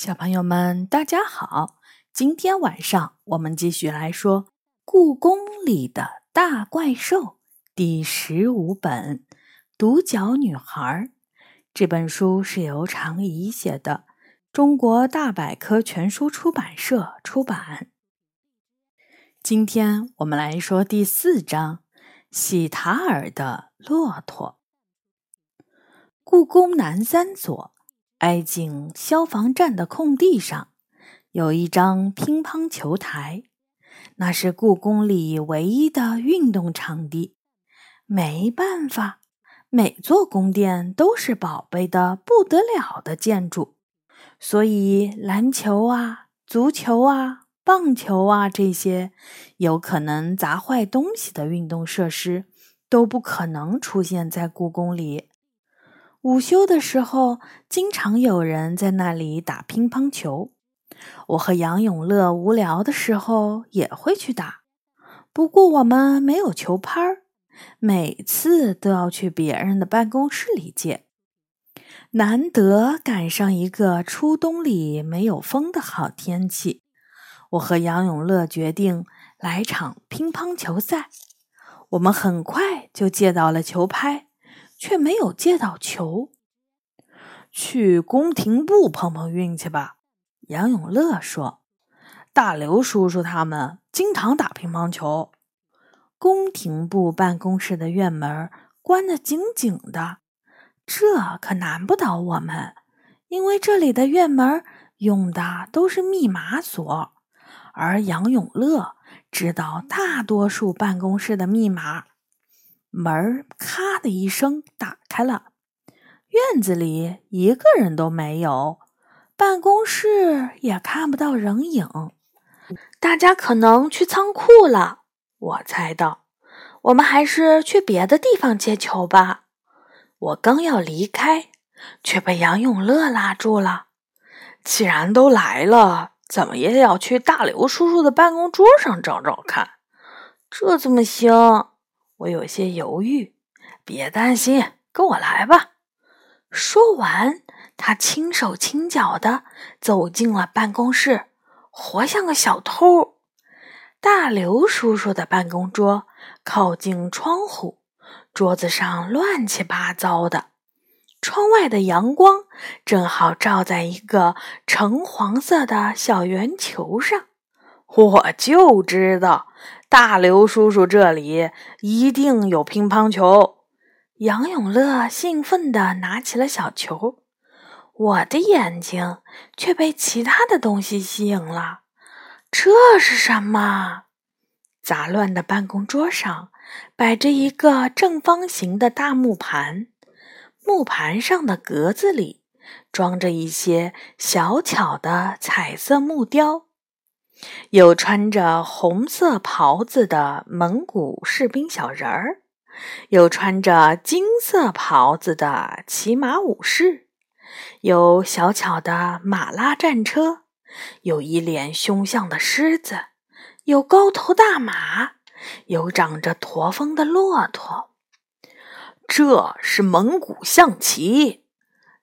小朋友们，大家好！今天晚上我们继续来说《故宫里的大怪兽》第十五本《独角女孩》。这本书是由常怡写的，中国大百科全书出版社出版。今天我们来说第四章：喜塔尔的骆驼。故宫南三所。挨近消防站的空地上，有一张乒乓球台，那是故宫里唯一的运动场地。没办法，每座宫殿都是宝贝的不得了的建筑，所以篮球啊、足球啊、棒球啊这些有可能砸坏东西的运动设施都不可能出现在故宫里。午休的时候，经常有人在那里打乒乓球。我和杨永乐无聊的时候也会去打，不过我们没有球拍儿，每次都要去别人的办公室里借。难得赶上一个初冬里没有风的好天气，我和杨永乐决定来场乒乓球赛。我们很快就借到了球拍。却没有借到球，去宫廷部碰碰运气吧。杨永乐说：“大刘叔叔他们经常打乒乓球。”宫廷部办公室的院门关得紧紧的，这可难不倒我们，因为这里的院门用的都是密码锁，而杨永乐知道大多数办公室的密码。门咔的一声打开了，院子里一个人都没有，办公室也看不到人影。大家可能去仓库了，我猜到。我们还是去别的地方接球吧。我刚要离开，却被杨永乐拉住了。既然都来了，怎么也要去大刘叔叔的办公桌上找找看。这怎么行？我有些犹豫，别担心，跟我来吧。说完，他轻手轻脚的走进了办公室，活像个小偷。大刘叔叔的办公桌靠近窗户，桌子上乱七八糟的，窗外的阳光正好照在一个橙黄色的小圆球上。我就知道。大刘叔叔这里一定有乒乓球。杨永乐兴奋地拿起了小球，我的眼睛却被其他的东西吸引了。这是什么？杂乱的办公桌上摆着一个正方形的大木盘，木盘上的格子里装着一些小巧的彩色木雕。有穿着红色袍子的蒙古士兵小人儿，有穿着金色袍子的骑马武士，有小巧的马拉战车，有一脸凶相的狮子，有高头大马，有长着驼峰的骆驼。这是蒙古象棋。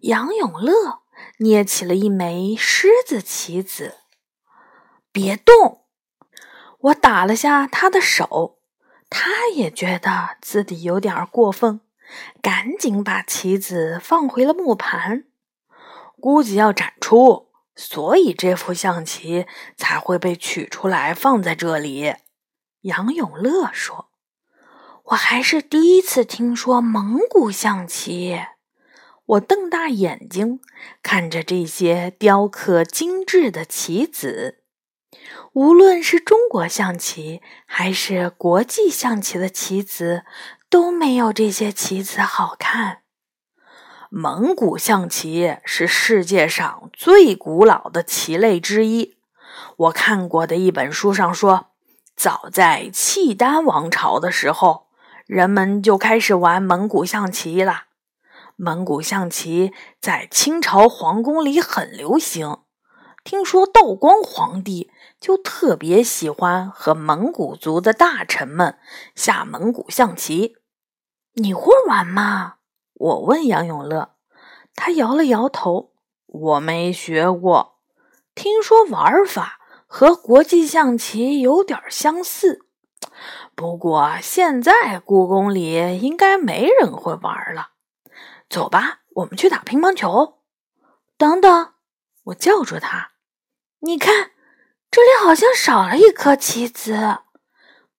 杨永乐捏起了一枚狮子棋子。别动！我打了下他的手，他也觉得自己有点过分，赶紧把棋子放回了木盘。估计要展出，所以这副象棋才会被取出来放在这里。杨永乐说：“我还是第一次听说蒙古象棋。”我瞪大眼睛看着这些雕刻精致的棋子。无论是中国象棋还是国际象棋的棋子，都没有这些棋子好看。蒙古象棋是世界上最古老的棋类之一。我看过的一本书上说，早在契丹王朝的时候，人们就开始玩蒙古象棋了。蒙古象棋在清朝皇宫里很流行。听说道光皇帝就特别喜欢和蒙古族的大臣们下蒙古象棋。你会玩吗？我问杨永乐，他摇了摇头。我没学过，听说玩法和国际象棋有点相似。不过现在故宫里应该没人会玩了。走吧，我们去打乒乓球。等等，我叫住他。你看，这里好像少了一颗棋子。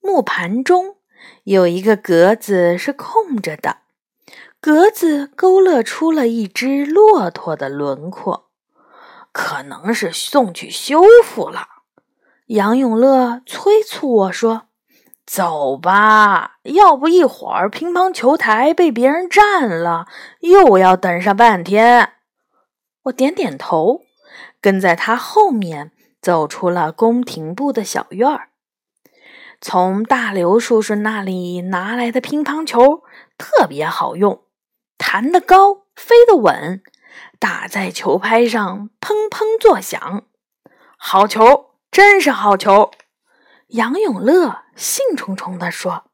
木盘中有一个格子是空着的，格子勾勒出了一只骆驼的轮廓，可能是送去修复了。杨永乐催促我说。走吧，要不一会儿乒乓球台被别人占了，又要等上半天。我点点头，跟在他后面走出了宫廷部的小院儿。从大刘叔叔那里拿来的乒乓球特别好用，弹得高，飞得稳，打在球拍上砰砰作响。好球，真是好球！杨永乐兴冲冲地说：“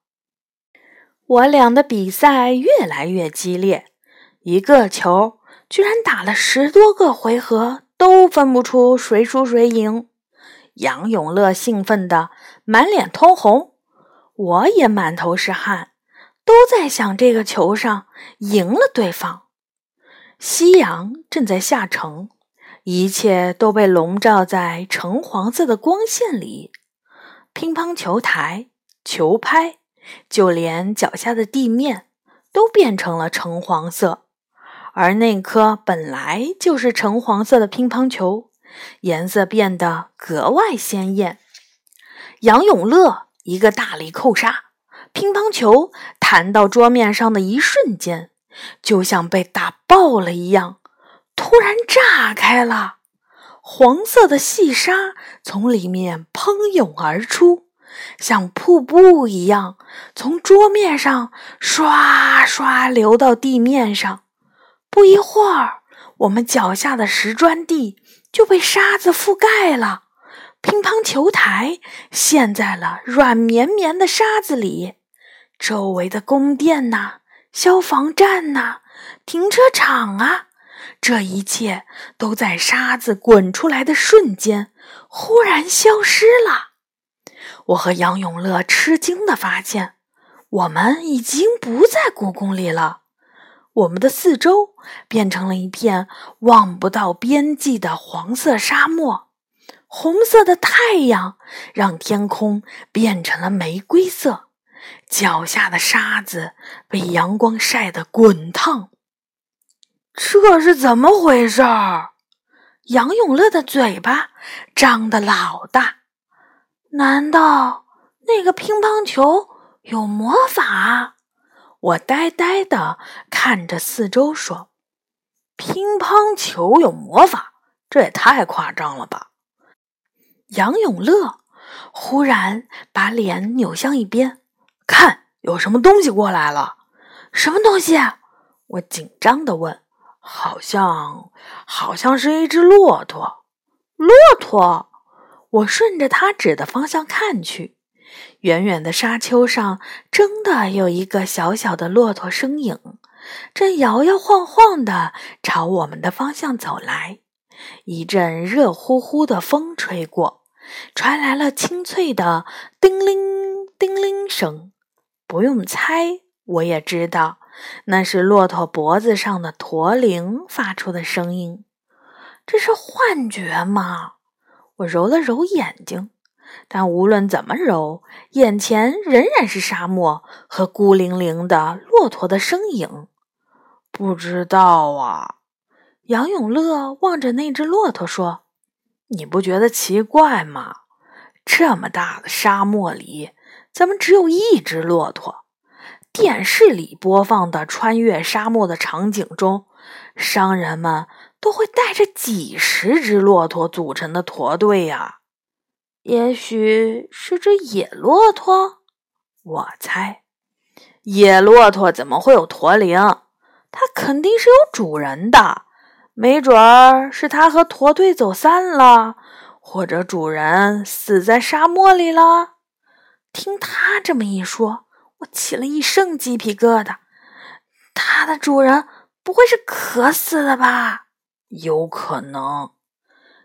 我俩的比赛越来越激烈，一个球居然打了十多个回合，都分不出谁输谁赢。”杨永乐兴奋得满脸通红，我也满头是汗，都在想这个球上赢了对方。夕阳正在下沉，一切都被笼罩在橙黄色的光线里。乒乓球台、球拍，就连脚下的地面都变成了橙黄色，而那颗本来就是橙黄色的乒乓球，颜色变得格外鲜艳。杨永乐一个大力扣杀，乒乓球弹到桌面上的一瞬间，就像被打爆了一样，突然炸开了。黄色的细沙从里面喷涌而出，像瀑布一样从桌面上刷刷流到地面上。不一会儿，我们脚下的石砖地就被沙子覆盖了，乒乓球台陷在了软绵绵的沙子里。周围的宫殿呐，消防站呐，停车场啊。这一切都在沙子滚出来的瞬间忽然消失了。我和杨永乐吃惊地发现，我们已经不在故宫里了。我们的四周变成了一片望不到边际的黄色沙漠，红色的太阳让天空变成了玫瑰色，脚下的沙子被阳光晒得滚烫。这是怎么回事儿？杨永乐的嘴巴张得老大。难道那个乒乓球有魔法？我呆呆的看着四周，说：“乒乓球有魔法？这也太夸张了吧！”杨永乐忽然把脸扭向一边，看，有什么东西过来了？什么东西？我紧张的问。好像，好像是一只骆驼。骆驼，我顺着他指的方向看去，远远的沙丘上真的有一个小小的骆驼身影，正摇摇晃晃的朝我们的方向走来。一阵热乎乎的风吹过，传来了清脆的叮铃叮铃声。不用猜，我也知道。那是骆驼脖子上的驼铃发出的声音，这是幻觉吗？我揉了揉眼睛，但无论怎么揉，眼前仍然是沙漠和孤零零的骆驼的身影。不知道啊。杨永乐望着那只骆驼说：“你不觉得奇怪吗？这么大的沙漠里，怎么只有一只骆驼？”电视里播放的穿越沙漠的场景中，商人们都会带着几十只骆驼组成的驼队呀。也许是只野骆驼，我猜。野骆驼怎么会有驼铃？它肯定是有主人的。没准儿是它和驼队走散了，或者主人死在沙漠里了。听他这么一说。我起了一身鸡皮疙瘩，它的主人不会是渴死了吧？有可能。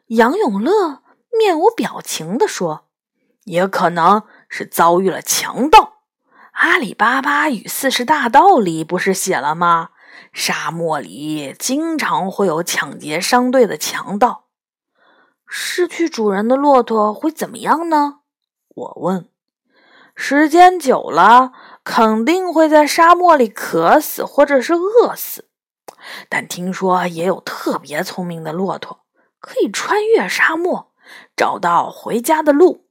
杨永乐面无表情地说：“也可能是遭遇了强盗。阿里巴巴与四十大盗里不是写了吗？沙漠里经常会有抢劫商队的强盗。失去主人的骆驼会怎么样呢？”我问。“时间久了，肯定会在沙漠里渴死或者是饿死。但听说也有特别聪明的骆驼。”可以穿越沙漠，找到回家的路。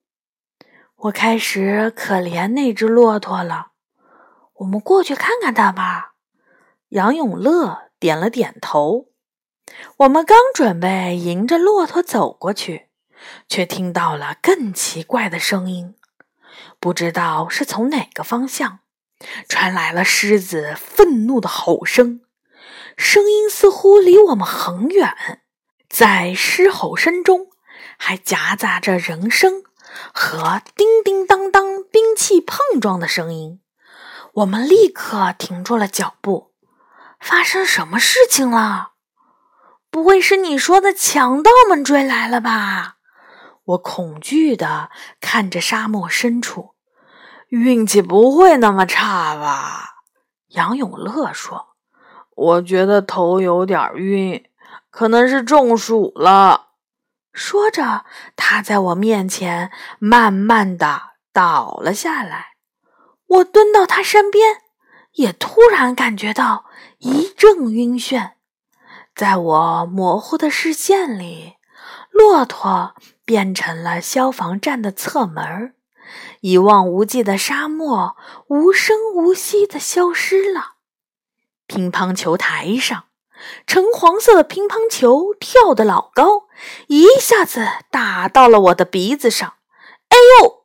我开始可怜那只骆驼了。我们过去看看它吧。杨永乐点了点头。我们刚准备迎着骆驼走过去，却听到了更奇怪的声音。不知道是从哪个方向传来了狮子愤怒的吼声，声音似乎离我们很远。在狮吼声中，还夹杂着人声和叮叮当当兵器碰撞的声音。我们立刻停住了脚步。发生什么事情了？不会是你说的强盗们追来了吧？我恐惧地看着沙漠深处。运气不会那么差吧？杨永乐说：“我觉得头有点晕。”可能是中暑了。说着，他在我面前慢慢的倒了下来。我蹲到他身边，也突然感觉到一阵晕眩。在我模糊的视线里，骆驼变成了消防站的侧门，一望无际的沙漠无声无息的消失了。乒乓球台上。橙黄色的乒乓球跳得老高，一下子打到了我的鼻子上。哎呦！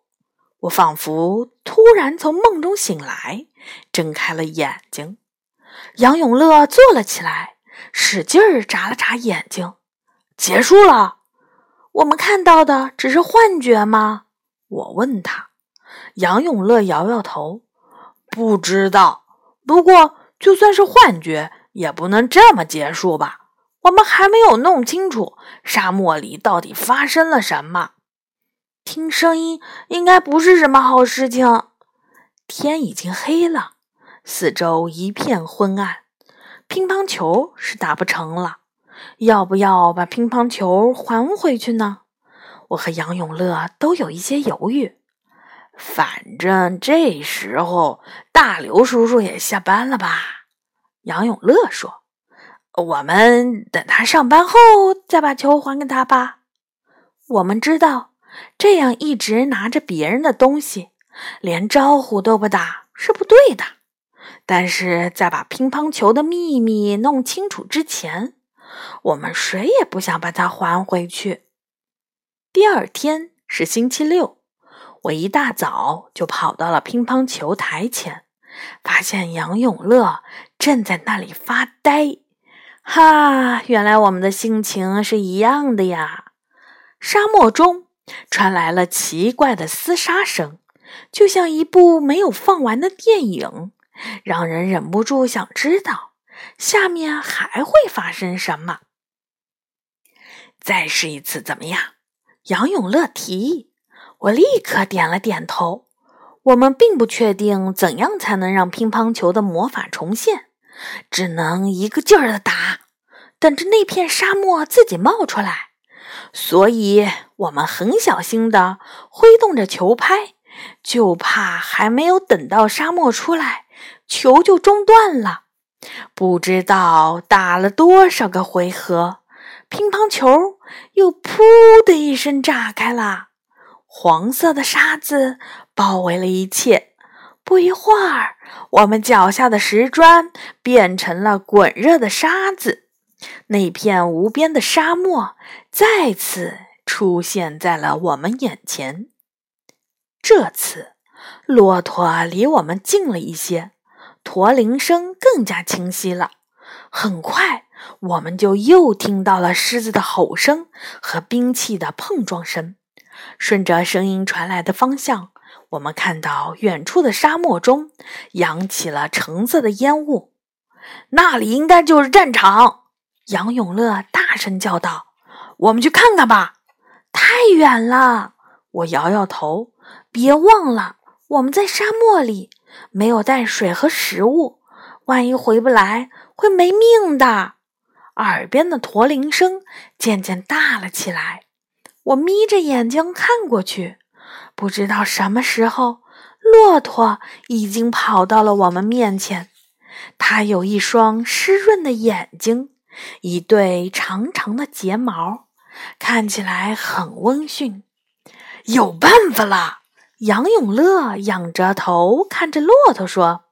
我仿佛突然从梦中醒来，睁开了眼睛。杨永乐坐了起来，使劲儿眨了眨眼睛。结束了？我们看到的只是幻觉吗？我问他。杨永乐摇摇头，不知道。不过，就算是幻觉。也不能这么结束吧？我们还没有弄清楚沙漠里到底发生了什么。听声音应该不是什么好事情。天已经黑了，四周一片昏暗，乒乓球是打不成了。要不要把乒乓球还回去呢？我和杨永乐都有一些犹豫。反正这时候大刘叔叔也下班了吧？杨永乐说：“我们等他上班后再把球还给他吧。我们知道，这样一直拿着别人的东西，连招呼都不打是不对的。但是在把乒乓球的秘密弄清楚之前，我们谁也不想把它还回去。”第二天是星期六，我一大早就跑到了乒乓球台前。发现杨永乐站在那里发呆，哈！原来我们的心情是一样的呀。沙漠中传来了奇怪的厮杀声，就像一部没有放完的电影，让人忍不住想知道下面还会发生什么。再试一次怎么样？杨永乐提议，我立刻点了点头。我们并不确定怎样才能让乒乓球的魔法重现，只能一个劲儿的打，等着那片沙漠自己冒出来。所以，我们很小心的挥动着球拍，就怕还没有等到沙漠出来，球就中断了。不知道打了多少个回合，乒乓球又“噗”的一声炸开了。黄色的沙子包围了一切。不一会儿，我们脚下的石砖变成了滚热的沙子，那片无边的沙漠再次出现在了我们眼前。这次，骆驼离我们近了一些，驼铃声更加清晰了。很快，我们就又听到了狮子的吼声和兵器的碰撞声。顺着声音传来的方向，我们看到远处的沙漠中扬起了橙色的烟雾，那里应该就是战场。杨永乐大声叫道：“我们去看看吧。太远了，我摇摇头。别忘了，我们在沙漠里，没有带水和食物，万一回不来，会没命的。耳边的驼铃声渐渐大了起来。我眯着眼睛看过去，不知道什么时候，骆驼已经跑到了我们面前。它有一双湿润的眼睛，一对长长的睫毛，看起来很温驯。有办法了！杨永乐仰着头看着骆驼说：“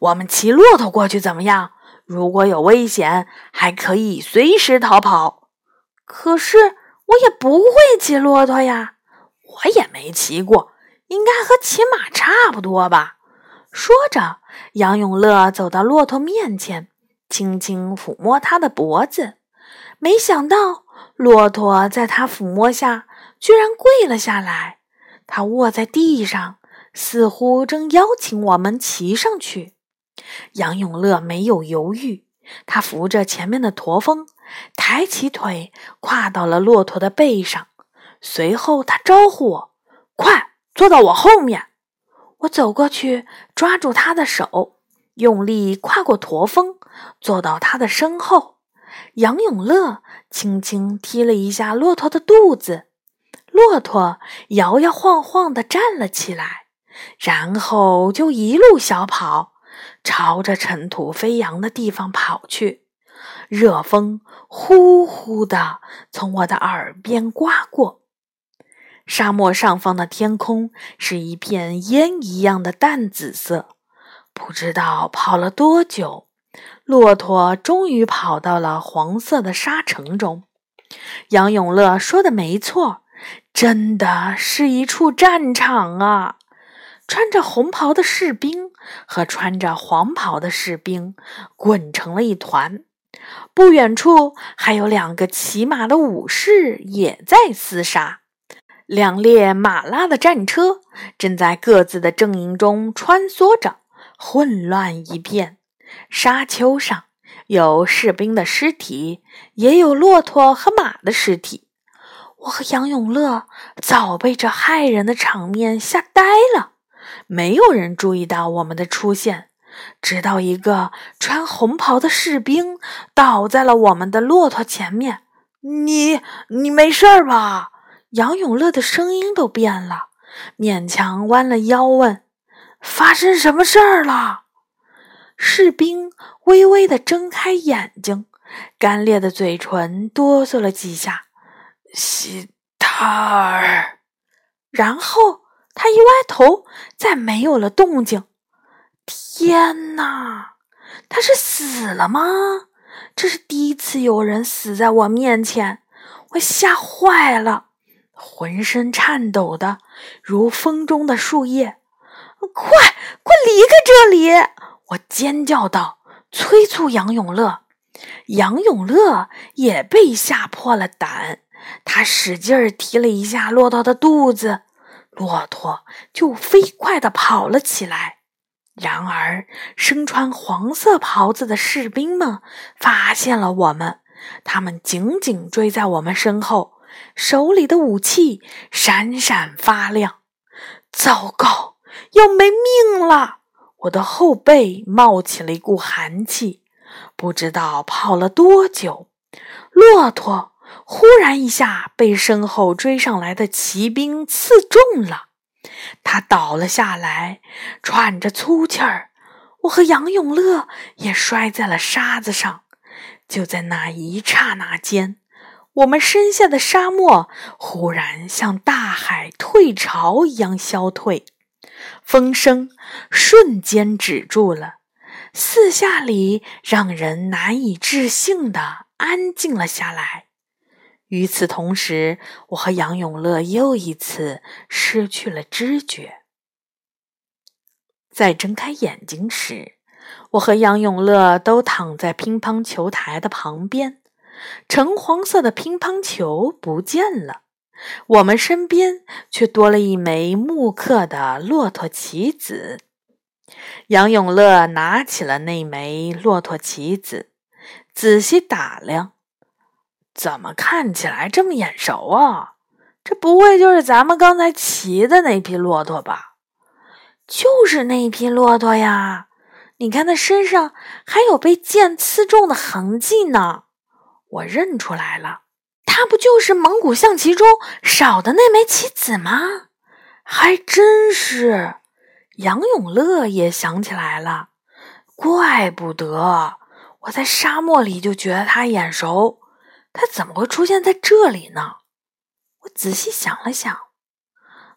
我们骑骆驼过去怎么样？如果有危险，还可以随时逃跑。”可是我也不会骑骆驼呀，我也没骑过，应该和骑马差不多吧。说着，杨永乐走到骆驼面前，轻轻抚摸它的脖子。没想到，骆驼在他抚摸下居然跪了下来。他卧在地上，似乎正邀请我们骑上去。杨永乐没有犹豫，他扶着前面的驼峰，抬起腿跨到了骆驼的背上。随后，他招呼我：“快坐到我后面。”我走过去，抓住他的手，用力跨过驼峰，坐到他的身后。杨永乐轻轻踢了一下骆驼的肚子，骆驼摇摇晃晃地站了起来，然后就一路小跑，朝着尘土飞扬的地方跑去。热风呼呼地从我的耳边刮过。沙漠上方的天空是一片烟一样的淡紫色。不知道跑了多久，骆驼终于跑到了黄色的沙城中。杨永乐说的没错，真的是一处战场啊！穿着红袍的士兵和穿着黄袍的士兵滚成了一团。不远处还有两个骑马的武士也在厮杀。两列马拉的战车正在各自的阵营中穿梭着，混乱一片。沙丘上有士兵的尸体，也有骆驼和马的尸体。我和杨永乐早被这骇人的场面吓呆了，没有人注意到我们的出现，直到一个穿红袍的士兵倒在了我们的骆驼前面。你，你没事吧？杨永乐的声音都变了，勉强弯了腰问：“发生什么事儿了？”士兵微微的睁开眼睛，干裂的嘴唇哆嗦了几下。西塔尔，然后他一歪头，再没有了动静。天哪，他是死了吗？这是第一次有人死在我面前，我吓坏了。浑身颤抖的，如风中的树叶。快，快离开这里！我尖叫道，催促杨永乐。杨永乐也被吓破了胆，他使劲儿提了一下骆驼的肚子，骆驼就飞快地跑了起来。然而，身穿黄色袍子的士兵们发现了我们，他们紧紧追在我们身后。手里的武器闪闪发亮，糟糕，要没命了！我的后背冒起了一股寒气。不知道跑了多久，骆驼忽然一下被身后追上来的骑兵刺中了，他倒了下来，喘着粗气儿。我和杨永乐也摔在了沙子上。就在那一刹那间。我们身下的沙漠忽然像大海退潮一样消退，风声瞬间止住了，四下里让人难以置信的安静了下来。与此同时，我和杨永乐又一次失去了知觉。在睁开眼睛时，我和杨永乐都躺在乒乓球台的旁边。橙黄色的乒乓球不见了，我们身边却多了一枚木刻的骆驼棋子。杨永乐拿起了那枚骆驼棋子，仔细打量。怎么看起来这么眼熟啊？这不会就是咱们刚才骑的那匹骆驼吧？就是那匹骆驼呀！你看它身上还有被剑刺中的痕迹呢。我认出来了，他不就是蒙古象棋中少的那枚棋子吗？还真是。杨永乐也想起来了，怪不得我在沙漠里就觉得他眼熟，他怎么会出现在这里呢？我仔细想了想，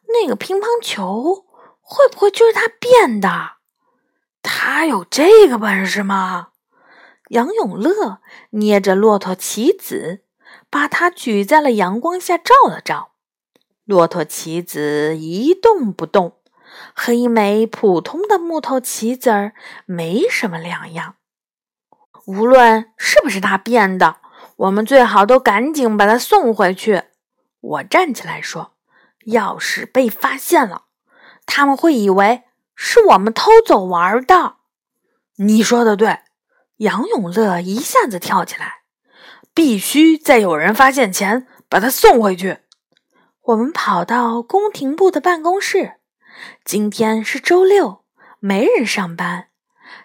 那个乒乓球会不会就是他变的？他有这个本事吗？杨永乐捏着骆驼棋子，把它举在了阳光下照了照，骆驼棋子一动不动。和一枚普通的木头棋子儿没什么两样。无论是不是他变的，我们最好都赶紧把他送回去。我站起来说：“要是被发现了，他们会以为是我们偷走玩的。”你说的对，杨永乐一下子跳起来，必须在有人发现前把他送回去。我们跑到宫廷部的办公室。今天是周六，没人上班。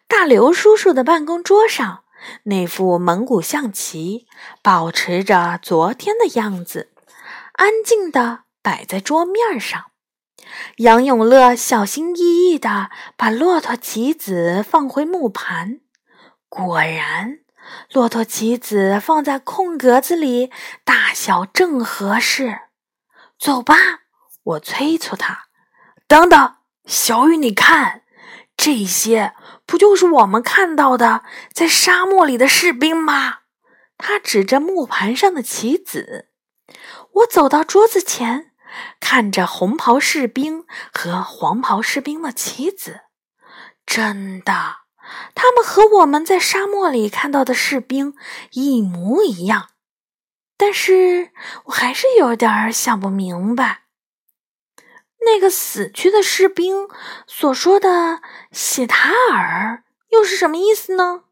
大刘叔叔的办公桌上，那副蒙古象棋保持着昨天的样子，安静地摆在桌面上。杨永乐小心翼翼地把骆驼棋子放回木盘，果然，骆驼棋子放在空格子里，大小正合适。走吧，我催促他。等等，小雨，你看，这些不就是我们看到的在沙漠里的士兵吗？他指着木盘上的棋子。我走到桌子前，看着红袍士兵和黄袍士兵的棋子。真的，他们和我们在沙漠里看到的士兵一模一样。但是我还是有点想不明白。那个死去的士兵所说的“喜塔尔”又是什么意思呢？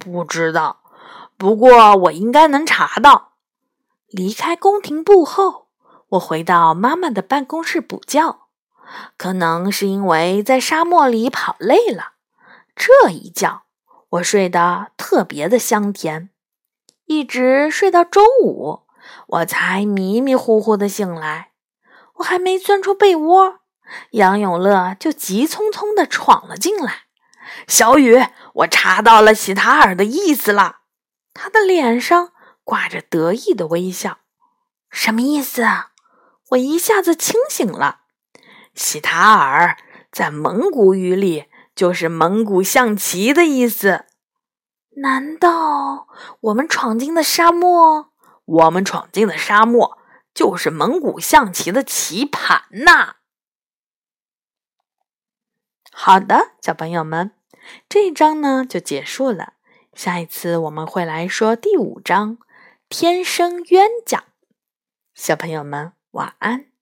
不知道，不过我应该能查到。离开宫廷部后，我回到妈妈的办公室补觉。可能是因为在沙漠里跑累了，这一觉我睡得特别的香甜，一直睡到中午，我才迷迷糊糊的醒来。我还没钻出被窝，杨永乐就急匆匆地闯了进来。小雨，我查到了喜塔尔的意思了。他的脸上挂着得意的微笑。什么意思？我一下子清醒了。喜塔尔在蒙古语里就是蒙古象棋的意思。难道我们闯进的沙漠？我们闯进的沙漠。就是蒙古象棋的棋盘呐！好的，小朋友们，这一章呢就结束了。下一次我们会来说第五章“天生冤家”。小朋友们，晚安。